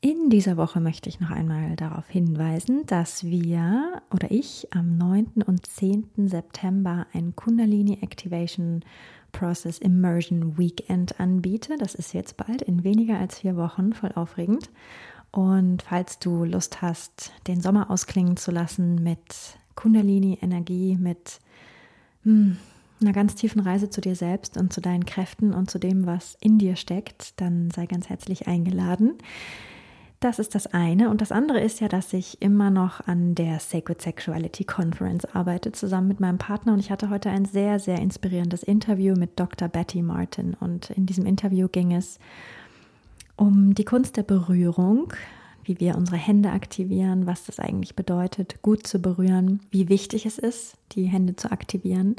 In dieser Woche möchte ich noch einmal darauf hinweisen, dass wir oder ich am 9. und 10. September ein Kundalini Activation Process Immersion Weekend anbiete. Das ist jetzt bald in weniger als vier Wochen, voll aufregend. Und falls du Lust hast, den Sommer ausklingen zu lassen mit Kundalini-Energie, mit hm, einer ganz tiefen Reise zu dir selbst und zu deinen Kräften und zu dem, was in dir steckt, dann sei ganz herzlich eingeladen. Das ist das eine. Und das andere ist ja, dass ich immer noch an der Sacred Sexuality Conference arbeite, zusammen mit meinem Partner. Und ich hatte heute ein sehr, sehr inspirierendes Interview mit Dr. Betty Martin. Und in diesem Interview ging es um die Kunst der Berührung, wie wir unsere Hände aktivieren, was das eigentlich bedeutet, gut zu berühren, wie wichtig es ist, die Hände zu aktivieren,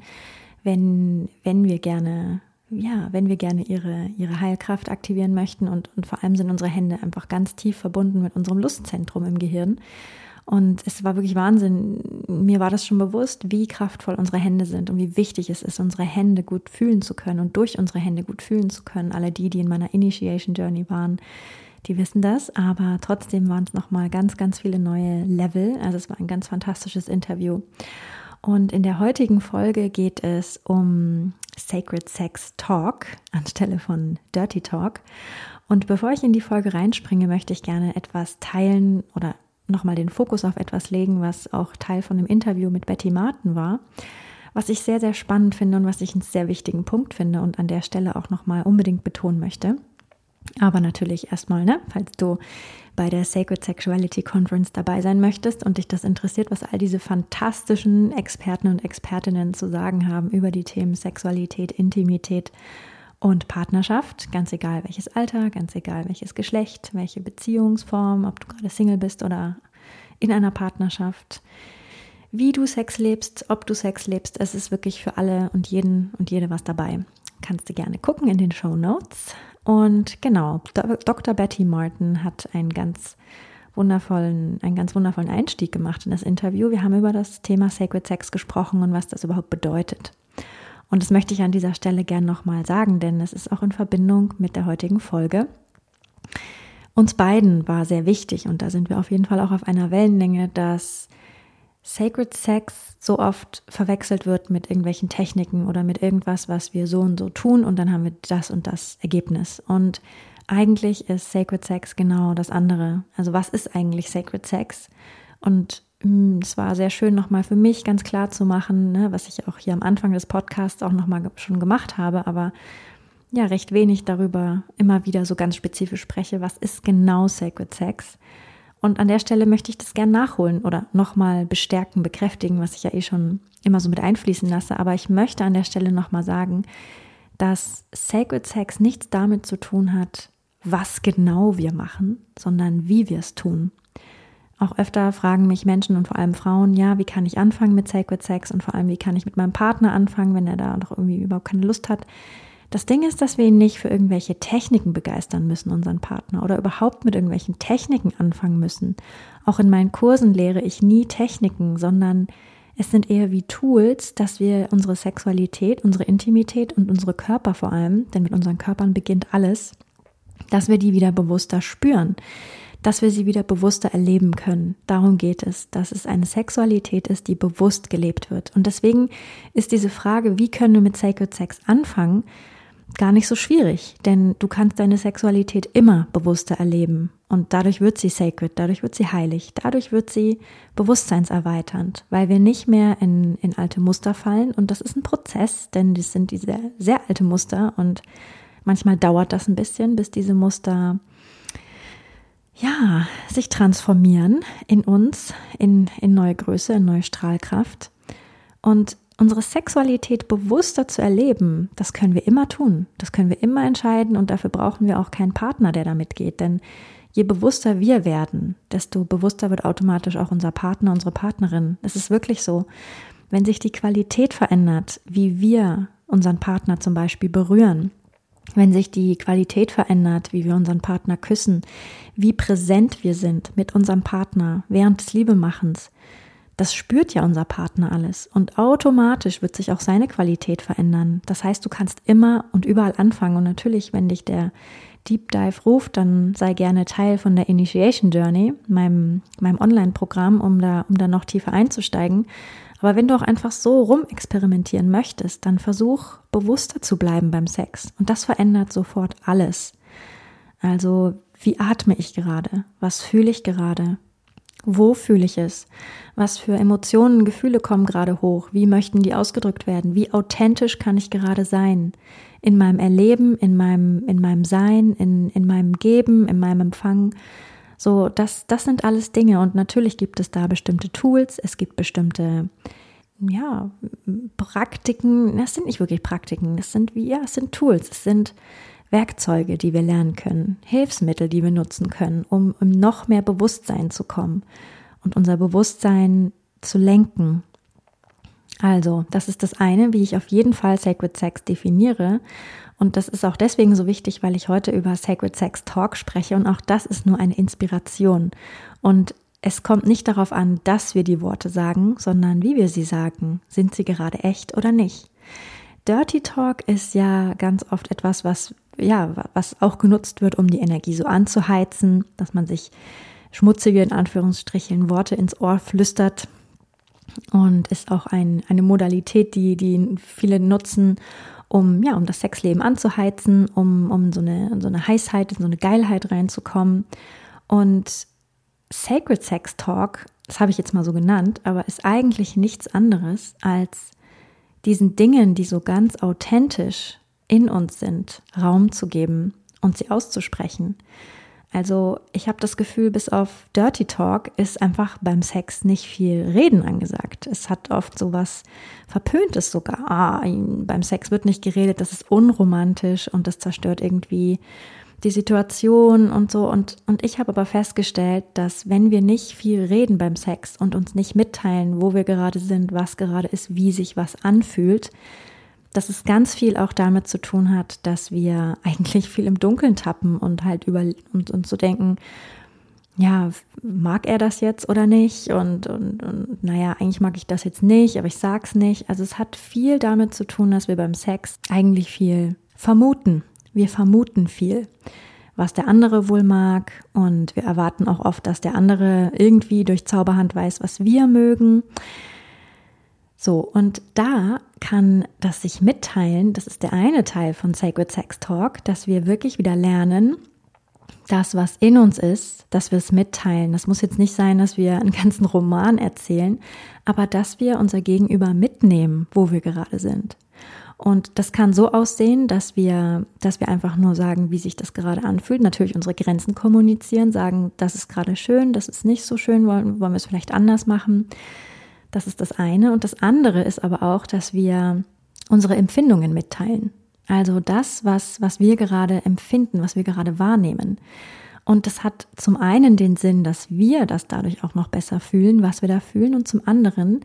wenn, wenn wir gerne, ja, wenn wir gerne ihre, ihre Heilkraft aktivieren möchten und, und vor allem sind unsere Hände einfach ganz tief verbunden mit unserem Lustzentrum im Gehirn. Und es war wirklich Wahnsinn. Mir war das schon bewusst, wie kraftvoll unsere Hände sind und wie wichtig es ist, unsere Hände gut fühlen zu können und durch unsere Hände gut fühlen zu können. Alle die, die in meiner Initiation Journey waren, die wissen das. Aber trotzdem waren es nochmal ganz, ganz viele neue Level. Also es war ein ganz fantastisches Interview. Und in der heutigen Folge geht es um Sacred Sex Talk anstelle von Dirty Talk. Und bevor ich in die Folge reinspringe, möchte ich gerne etwas teilen oder nochmal den Fokus auf etwas legen, was auch Teil von dem Interview mit Betty Martin war, was ich sehr, sehr spannend finde und was ich einen sehr wichtigen Punkt finde und an der Stelle auch nochmal unbedingt betonen möchte. Aber natürlich erstmal, ne, falls du bei der Sacred Sexuality Conference dabei sein möchtest und dich das interessiert, was all diese fantastischen Experten und Expertinnen zu sagen haben über die Themen Sexualität, Intimität und Partnerschaft, ganz egal welches Alter, ganz egal welches Geschlecht, welche Beziehungsform, ob du gerade Single bist oder in einer Partnerschaft, wie du Sex lebst, ob du Sex lebst, es ist wirklich für alle und jeden und jede was dabei. Kannst du gerne gucken in den Show Notes. Und genau, Dr. Betty Martin hat einen ganz wundervollen, einen ganz wundervollen Einstieg gemacht in das Interview. Wir haben über das Thema Sacred Sex gesprochen und was das überhaupt bedeutet. Und das möchte ich an dieser Stelle gern nochmal sagen, denn es ist auch in Verbindung mit der heutigen Folge. Uns beiden war sehr wichtig und da sind wir auf jeden Fall auch auf einer Wellenlänge, dass Sacred Sex so oft verwechselt wird mit irgendwelchen Techniken oder mit irgendwas, was wir so und so tun und dann haben wir das und das Ergebnis. Und eigentlich ist Sacred Sex genau das andere. Also was ist eigentlich Sacred Sex? Und hm, es war sehr schön nochmal für mich ganz klar zu machen, ne, was ich auch hier am Anfang des Podcasts auch nochmal schon gemacht habe, aber ja, recht wenig darüber immer wieder so ganz spezifisch spreche, was ist genau Sacred Sex? Und an der Stelle möchte ich das gern nachholen oder nochmal bestärken, bekräftigen, was ich ja eh schon immer so mit einfließen lasse. Aber ich möchte an der Stelle nochmal sagen, dass Sacred Sex nichts damit zu tun hat, was genau wir machen, sondern wie wir es tun. Auch öfter fragen mich Menschen und vor allem Frauen, ja, wie kann ich anfangen mit Sacred Sex und vor allem, wie kann ich mit meinem Partner anfangen, wenn er da doch irgendwie überhaupt keine Lust hat. Das Ding ist, dass wir ihn nicht für irgendwelche Techniken begeistern müssen, unseren Partner, oder überhaupt mit irgendwelchen Techniken anfangen müssen. Auch in meinen Kursen lehre ich nie Techniken, sondern es sind eher wie Tools, dass wir unsere Sexualität, unsere Intimität und unsere Körper vor allem, denn mit unseren Körpern beginnt alles, dass wir die wieder bewusster spüren, dass wir sie wieder bewusster erleben können. Darum geht es, dass es eine Sexualität ist, die bewusst gelebt wird. Und deswegen ist diese Frage, wie können wir mit Sacred Sex anfangen, gar nicht so schwierig, denn du kannst deine Sexualität immer bewusster erleben und dadurch wird sie sacred, dadurch wird sie heilig, dadurch wird sie bewusstseinserweiternd, weil wir nicht mehr in, in alte Muster fallen und das ist ein Prozess, denn das sind diese sehr alte Muster und manchmal dauert das ein bisschen, bis diese Muster ja, sich transformieren in uns, in, in neue Größe, in neue Strahlkraft. Und unsere Sexualität bewusster zu erleben, das können wir immer tun. Das können wir immer entscheiden und dafür brauchen wir auch keinen Partner, der da mitgeht. Denn je bewusster wir werden, desto bewusster wird automatisch auch unser Partner, unsere Partnerin. Es ist wirklich so. Wenn sich die Qualität verändert, wie wir unseren Partner zum Beispiel berühren, wenn sich die Qualität verändert, wie wir unseren Partner küssen, wie präsent wir sind mit unserem Partner während des Liebemachens, das spürt ja unser Partner alles und automatisch wird sich auch seine Qualität verändern. Das heißt, du kannst immer und überall anfangen und natürlich, wenn dich der Deep Dive ruft, dann sei gerne Teil von der Initiation Journey, meinem, meinem Online-Programm, um da, um da noch tiefer einzusteigen. Aber wenn du auch einfach so rumexperimentieren möchtest, dann versuch bewusster zu bleiben beim Sex. Und das verändert sofort alles. Also, wie atme ich gerade? Was fühle ich gerade? Wo fühle ich es? Was für Emotionen, Gefühle kommen gerade hoch? Wie möchten die ausgedrückt werden? Wie authentisch kann ich gerade sein? In meinem Erleben, in meinem, in meinem Sein, in, in meinem Geben, in meinem Empfang. So, das, das sind alles Dinge. Und natürlich gibt es da bestimmte Tools, es gibt bestimmte, ja, Praktiken. Das sind nicht wirklich Praktiken, das sind wie, ja, es sind Tools, es sind Werkzeuge, die wir lernen können, Hilfsmittel, die wir nutzen können, um, um noch mehr Bewusstsein zu kommen und unser Bewusstsein zu lenken. Also, das ist das eine, wie ich auf jeden Fall Sacred Sex definiere. Und das ist auch deswegen so wichtig, weil ich heute über Sacred Sex Talk spreche und auch das ist nur eine Inspiration. Und es kommt nicht darauf an, dass wir die Worte sagen, sondern wie wir sie sagen. Sind sie gerade echt oder nicht? Dirty Talk ist ja ganz oft etwas, was ja, was auch genutzt wird, um die Energie so anzuheizen, dass man sich schmutzige, in Anführungsstrichen, Worte ins Ohr flüstert. Und ist auch ein, eine Modalität, die, die viele nutzen, um, ja, um das Sexleben anzuheizen, um, um so eine, so eine Heißheit, so eine Geilheit reinzukommen. Und Sacred Sex Talk, das habe ich jetzt mal so genannt, aber ist eigentlich nichts anderes als diesen Dingen, die so ganz authentisch in uns sind, Raum zu geben und sie auszusprechen. Also ich habe das Gefühl, bis auf Dirty Talk ist einfach beim Sex nicht viel Reden angesagt. Es hat oft so was Verpöntes sogar. Ah, beim Sex wird nicht geredet, das ist unromantisch und das zerstört irgendwie die Situation und so. Und, und ich habe aber festgestellt, dass wenn wir nicht viel reden beim Sex und uns nicht mitteilen, wo wir gerade sind, was gerade ist, wie sich was anfühlt, dass es ganz viel auch damit zu tun hat, dass wir eigentlich viel im Dunkeln tappen und halt über und, und zu denken, ja, mag er das jetzt oder nicht? Und, und, und naja, eigentlich mag ich das jetzt nicht, aber ich sag's nicht. Also es hat viel damit zu tun, dass wir beim Sex eigentlich viel vermuten. Wir vermuten viel, was der andere wohl mag. Und wir erwarten auch oft, dass der andere irgendwie durch Zauberhand weiß, was wir mögen. So, und da kann das sich mitteilen, das ist der eine Teil von Sacred Sex Talk, dass wir wirklich wieder lernen, das, was in uns ist, dass wir es mitteilen. Das muss jetzt nicht sein, dass wir einen ganzen Roman erzählen, aber dass wir unser Gegenüber mitnehmen, wo wir gerade sind. Und das kann so aussehen, dass wir, dass wir einfach nur sagen, wie sich das gerade anfühlt. Natürlich unsere Grenzen kommunizieren, sagen, das ist gerade schön, das ist nicht so schön, wollen, wollen wir es vielleicht anders machen. Das ist das eine. Und das andere ist aber auch, dass wir unsere Empfindungen mitteilen. Also das, was, was wir gerade empfinden, was wir gerade wahrnehmen. Und das hat zum einen den Sinn, dass wir das dadurch auch noch besser fühlen, was wir da fühlen. Und zum anderen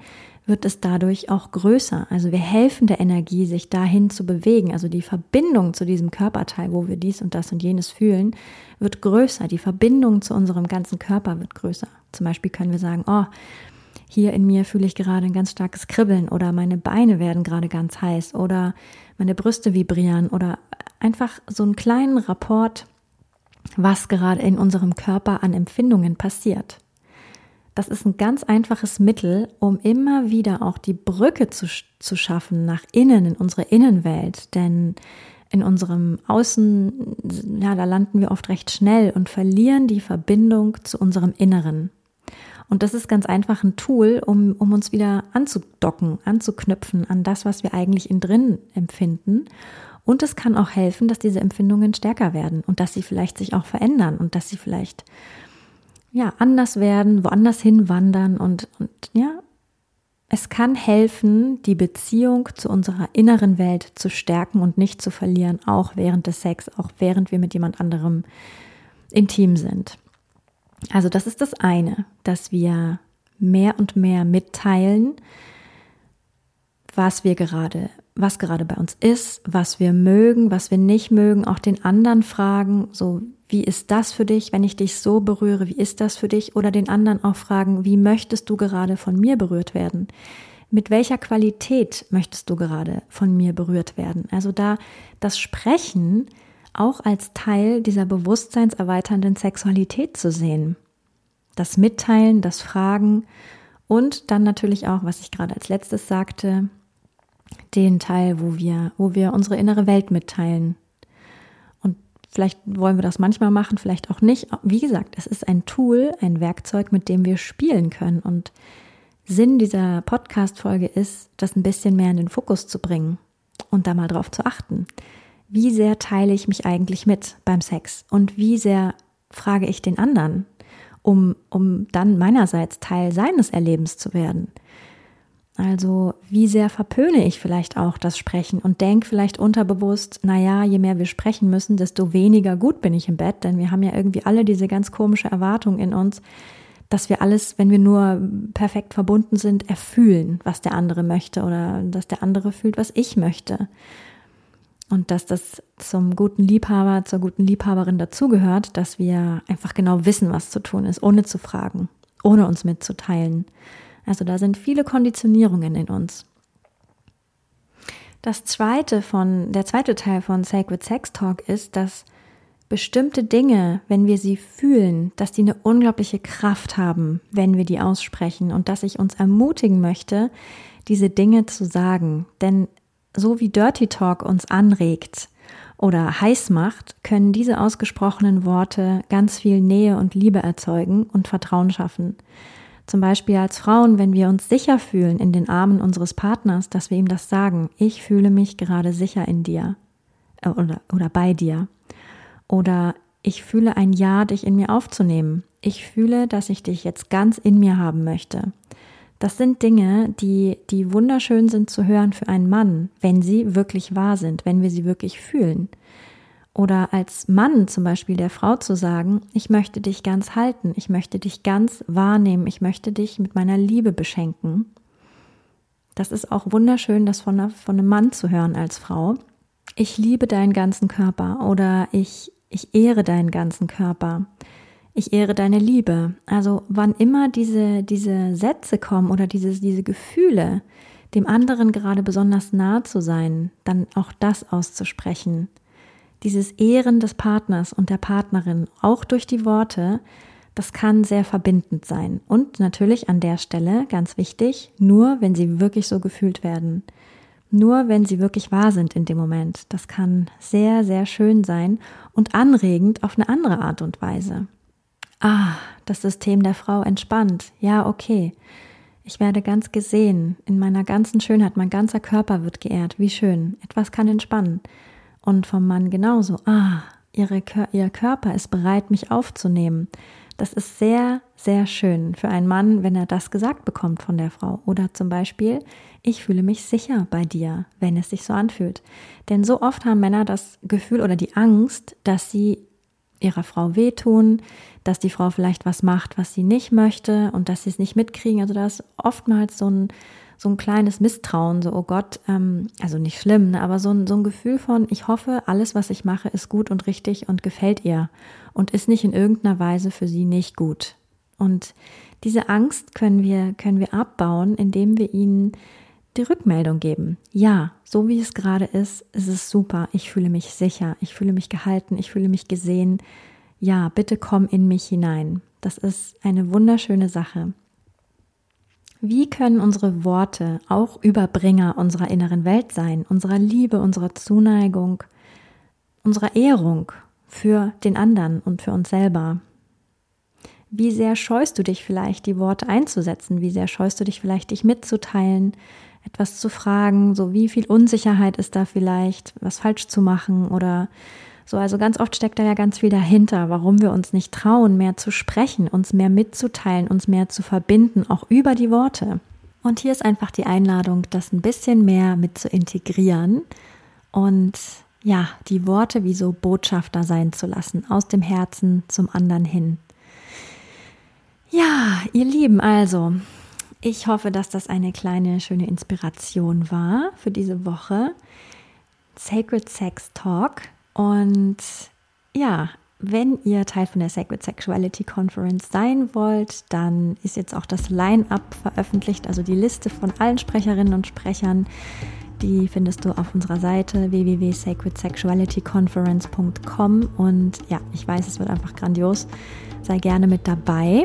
wird es dadurch auch größer. Also wir helfen der Energie, sich dahin zu bewegen. Also die Verbindung zu diesem Körperteil, wo wir dies und das und jenes fühlen, wird größer. Die Verbindung zu unserem ganzen Körper wird größer. Zum Beispiel können wir sagen, oh, hier in mir fühle ich gerade ein ganz starkes Kribbeln oder meine Beine werden gerade ganz heiß oder meine Brüste vibrieren oder einfach so einen kleinen Rapport, was gerade in unserem Körper an Empfindungen passiert. Das ist ein ganz einfaches Mittel, um immer wieder auch die Brücke zu, zu schaffen nach innen, in unsere Innenwelt. Denn in unserem Außen, ja, da landen wir oft recht schnell und verlieren die Verbindung zu unserem Inneren. Und das ist ganz einfach ein Tool, um, um uns wieder anzudocken, anzuknüpfen an das, was wir eigentlich in drin empfinden. Und es kann auch helfen, dass diese Empfindungen stärker werden und dass sie vielleicht sich auch verändern und dass sie vielleicht ja anders werden, woanders hinwandern und, und ja, es kann helfen, die Beziehung zu unserer inneren Welt zu stärken und nicht zu verlieren, auch während des Sex, auch während wir mit jemand anderem intim sind. Also das ist das eine, dass wir mehr und mehr mitteilen, was wir gerade, was gerade bei uns ist, was wir mögen, was wir nicht mögen, auch den anderen fragen, so wie ist das für dich, wenn ich dich so berühre, wie ist das für dich? Oder den anderen auch fragen, wie möchtest du gerade von mir berührt werden? Mit welcher Qualität möchtest du gerade von mir berührt werden? Also da das Sprechen auch als Teil dieser bewusstseinserweiternden Sexualität zu sehen. Das Mitteilen, das Fragen und dann natürlich auch, was ich gerade als letztes sagte, den Teil, wo wir, wo wir unsere innere Welt mitteilen, Vielleicht wollen wir das manchmal machen, vielleicht auch nicht. Wie gesagt, es ist ein Tool, ein Werkzeug, mit dem wir spielen können. Und Sinn dieser Podcast-Folge ist, das ein bisschen mehr in den Fokus zu bringen und da mal drauf zu achten. Wie sehr teile ich mich eigentlich mit beim Sex? Und wie sehr frage ich den anderen, um, um dann meinerseits Teil seines Erlebens zu werden? Also wie sehr verpöne ich vielleicht auch das Sprechen und denke vielleicht unterbewusst, naja, je mehr wir sprechen müssen, desto weniger gut bin ich im Bett, denn wir haben ja irgendwie alle diese ganz komische Erwartung in uns, dass wir alles, wenn wir nur perfekt verbunden sind, erfühlen, was der andere möchte oder dass der andere fühlt, was ich möchte. Und dass das zum guten Liebhaber, zur guten Liebhaberin dazugehört, dass wir einfach genau wissen, was zu tun ist, ohne zu fragen, ohne uns mitzuteilen. Also da sind viele Konditionierungen in uns. Das zweite von, der zweite Teil von Sacred Sex Talk ist, dass bestimmte Dinge, wenn wir sie fühlen, dass die eine unglaubliche Kraft haben, wenn wir die aussprechen und dass ich uns ermutigen möchte, diese Dinge zu sagen. Denn so wie Dirty Talk uns anregt oder heiß macht, können diese ausgesprochenen Worte ganz viel Nähe und Liebe erzeugen und Vertrauen schaffen. Zum Beispiel als Frauen, wenn wir uns sicher fühlen in den Armen unseres Partners, dass wir ihm das sagen, ich fühle mich gerade sicher in dir äh, oder, oder bei dir. Oder ich fühle ein Ja, dich in mir aufzunehmen. Ich fühle, dass ich dich jetzt ganz in mir haben möchte. Das sind Dinge, die, die wunderschön sind zu hören für einen Mann, wenn sie wirklich wahr sind, wenn wir sie wirklich fühlen. Oder als Mann zum Beispiel der Frau zu sagen, ich möchte dich ganz halten, ich möchte dich ganz wahrnehmen, ich möchte dich mit meiner Liebe beschenken. Das ist auch wunderschön, das von, von einem Mann zu hören als Frau. Ich liebe deinen ganzen Körper oder ich, ich ehre deinen ganzen Körper. Ich ehre deine Liebe. Also wann immer diese, diese Sätze kommen oder diese, diese Gefühle, dem anderen gerade besonders nah zu sein, dann auch das auszusprechen dieses Ehren des Partners und der Partnerin, auch durch die Worte, das kann sehr verbindend sein. Und natürlich an der Stelle, ganz wichtig, nur wenn sie wirklich so gefühlt werden. Nur wenn sie wirklich wahr sind in dem Moment. Das kann sehr, sehr schön sein und anregend auf eine andere Art und Weise. Ah, das System der Frau entspannt. Ja, okay. Ich werde ganz gesehen, in meiner ganzen Schönheit, mein ganzer Körper wird geehrt. Wie schön. Etwas kann entspannen. Und vom Mann genauso. Ah, ihre, ihr Körper ist bereit, mich aufzunehmen. Das ist sehr, sehr schön für einen Mann, wenn er das gesagt bekommt von der Frau. Oder zum Beispiel, ich fühle mich sicher bei dir, wenn es sich so anfühlt. Denn so oft haben Männer das Gefühl oder die Angst, dass sie ihrer Frau wehtun, dass die Frau vielleicht was macht, was sie nicht möchte und dass sie es nicht mitkriegen. Also da ist oftmals so ein, so ein kleines Misstrauen, so, oh Gott, ähm, also nicht schlimm, ne, aber so ein, so ein Gefühl von, ich hoffe, alles, was ich mache, ist gut und richtig und gefällt ihr und ist nicht in irgendeiner Weise für sie nicht gut. Und diese Angst können wir, können wir abbauen, indem wir ihnen die Rückmeldung geben. Ja, so wie es gerade ist, ist es super. Ich fühle mich sicher. Ich fühle mich gehalten. Ich fühle mich gesehen. Ja, bitte komm in mich hinein. Das ist eine wunderschöne Sache. Wie können unsere Worte auch Überbringer unserer inneren Welt sein, unserer Liebe, unserer Zuneigung, unserer Ehrung für den anderen und für uns selber? Wie sehr scheust du dich vielleicht, die Worte einzusetzen? Wie sehr scheust du dich vielleicht, dich mitzuteilen, etwas zu fragen? So wie viel Unsicherheit ist da vielleicht, was falsch zu machen oder so, also ganz oft steckt da ja ganz viel dahinter, warum wir uns nicht trauen, mehr zu sprechen, uns mehr mitzuteilen, uns mehr zu verbinden, auch über die Worte. Und hier ist einfach die Einladung, das ein bisschen mehr mit zu integrieren und ja, die Worte wie so Botschafter sein zu lassen, aus dem Herzen zum anderen hin. Ja, ihr Lieben, also, ich hoffe, dass das eine kleine, schöne Inspiration war für diese Woche. Sacred Sex Talk. Und ja, wenn ihr Teil von der Sacred Sexuality Conference sein wollt, dann ist jetzt auch das Line-up veröffentlicht, also die Liste von allen Sprecherinnen und Sprechern. Die findest du auf unserer Seite www.sacredsexualityconference.com und ja, ich weiß, es wird einfach grandios. Sei gerne mit dabei.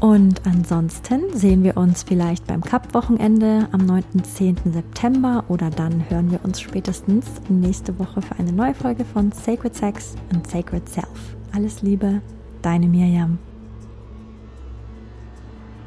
Und ansonsten sehen wir uns vielleicht beim Cup-Wochenende am 9.10. September oder dann hören wir uns spätestens nächste Woche für eine neue Folge von Sacred Sex and Sacred Self. Alles Liebe, deine Mirjam.